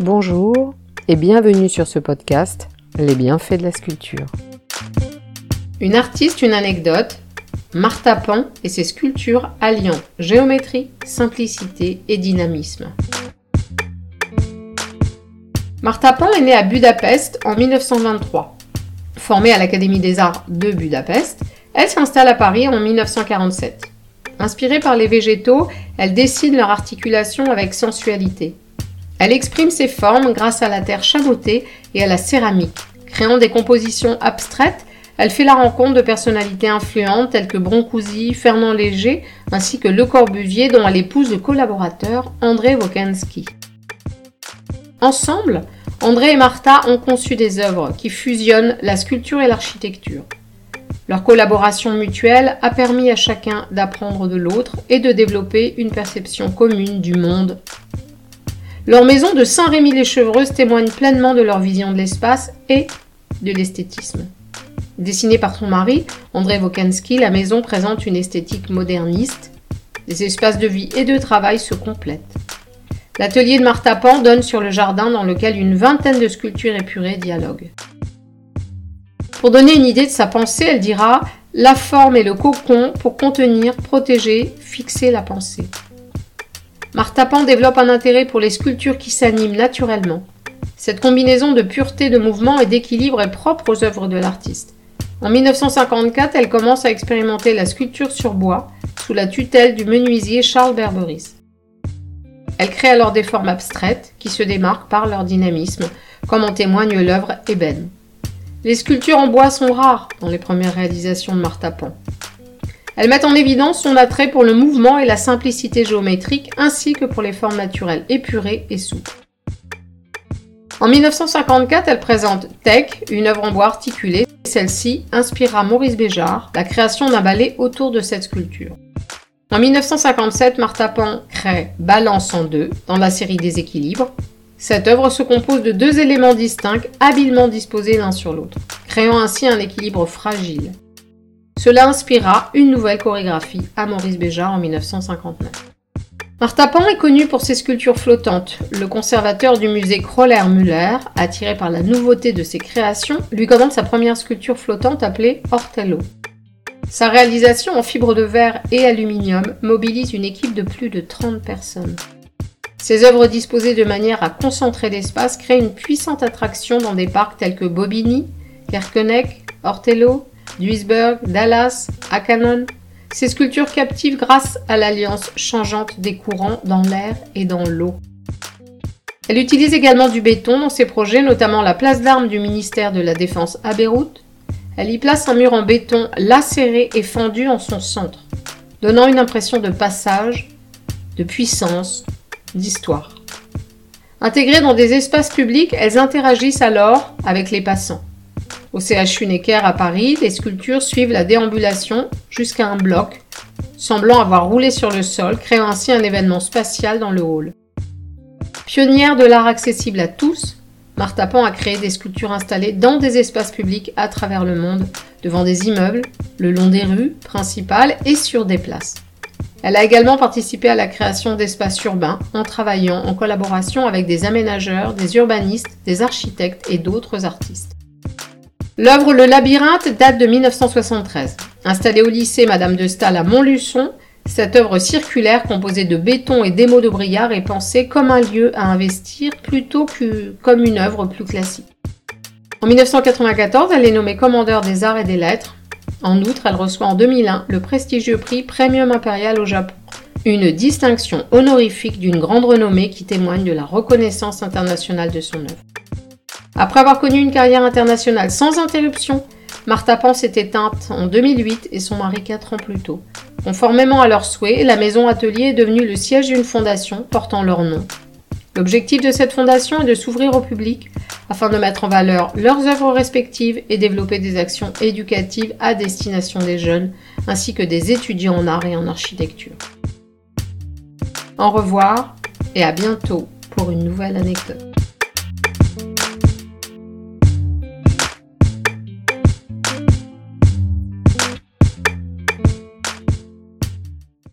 Bonjour et bienvenue sur ce podcast Les bienfaits de la sculpture. Une artiste, une anecdote, Martha Pan et ses sculptures alliant géométrie, simplicité et dynamisme. Martha Pan est née à Budapest en 1923. Formée à l'Académie des Arts de Budapest, elle s'installe à Paris en 1947. Inspirée par les végétaux, elle dessine leur articulation avec sensualité. Elle exprime ses formes grâce à la terre chabotée et à la céramique. Créant des compositions abstraites, elle fait la rencontre de personnalités influentes telles que Broncousy, Fernand Léger, ainsi que Le Corbusier dont elle épouse le collaborateur André Wokanski. Ensemble, André et Martha ont conçu des œuvres qui fusionnent la sculpture et l'architecture. Leur collaboration mutuelle a permis à chacun d'apprendre de l'autre et de développer une perception commune du monde leur maison de Saint-Rémy-les-Chevreuses témoigne pleinement de leur vision de l'espace et de l'esthétisme. Dessinée par son mari, André Wokanski, la maison présente une esthétique moderniste. Les espaces de vie et de travail se complètent. L'atelier de Martha Pan donne sur le jardin dans lequel une vingtaine de sculptures épurées dialoguent. Pour donner une idée de sa pensée, elle dira La forme est le cocon pour contenir, protéger, fixer la pensée. Martha Pan développe un intérêt pour les sculptures qui s'animent naturellement. Cette combinaison de pureté de mouvement et d'équilibre est propre aux œuvres de l'artiste. En 1954, elle commence à expérimenter la sculpture sur bois sous la tutelle du menuisier Charles Berberis. Elle crée alors des formes abstraites qui se démarquent par leur dynamisme, comme en témoigne l'œuvre Ébène. Les sculptures en bois sont rares dans les premières réalisations de Martha Pan. Elles mettent en évidence son attrait pour le mouvement et la simplicité géométrique ainsi que pour les formes naturelles épurées et souples. En 1954, elle présente Tech, une œuvre en bois articulée. Celle-ci inspirera Maurice Béjart, la création d'un ballet autour de cette sculpture. En 1957, Martha Pan crée Balance en deux dans la série des équilibres. Cette œuvre se compose de deux éléments distincts, habilement disposés l'un sur l'autre, créant ainsi un équilibre fragile. Cela inspira une nouvelle chorégraphie à Maurice Béjart en 1959. Martha Pan est connue pour ses sculptures flottantes. Le conservateur du musée Kroller-Müller, attiré par la nouveauté de ses créations, lui commande sa première sculpture flottante appelée Ortello. Sa réalisation en fibre de verre et aluminium mobilise une équipe de plus de 30 personnes. Ses œuvres disposées de manière à concentrer l'espace créent une puissante attraction dans des parcs tels que Bobigny, Kerkenek, Ortello, Duisburg, Dallas, Akanon. Ces sculptures captivent grâce à l'alliance changeante des courants dans l'air et dans l'eau. Elle utilise également du béton dans ses projets, notamment la place d'armes du ministère de la Défense à Beyrouth. Elle y place un mur en béton lacéré et fendu en son centre, donnant une impression de passage, de puissance, d'histoire. Intégrées dans des espaces publics, elles interagissent alors avec les passants. Au CHU Necker à Paris, les sculptures suivent la déambulation jusqu'à un bloc, semblant avoir roulé sur le sol, créant ainsi un événement spatial dans le hall. Pionnière de l'art accessible à tous, Martha Pan a créé des sculptures installées dans des espaces publics à travers le monde, devant des immeubles, le long des rues principales et sur des places. Elle a également participé à la création d'espaces urbains en travaillant en collaboration avec des aménageurs, des urbanistes, des architectes et d'autres artistes. L'œuvre Le Labyrinthe date de 1973. Installée au lycée Madame de Staël à Montluçon, cette œuvre circulaire composée de béton et d'émaux de brillard est pensée comme un lieu à investir plutôt que comme une œuvre plus classique. En 1994, elle est nommée commandeur des arts et des lettres. En outre, elle reçoit en 2001 le prestigieux prix Premium Impérial au Japon, une distinction honorifique d'une grande renommée qui témoigne de la reconnaissance internationale de son œuvre. Après avoir connu une carrière internationale sans interruption, Martha Pan s'est éteinte en 2008 et son mari 4 ans plus tôt. Conformément à leurs souhaits, la maison atelier est devenue le siège d'une fondation portant leur nom. L'objectif de cette fondation est de s'ouvrir au public afin de mettre en valeur leurs œuvres respectives et développer des actions éducatives à destination des jeunes ainsi que des étudiants en art et en architecture. Au revoir et à bientôt pour une nouvelle anecdote.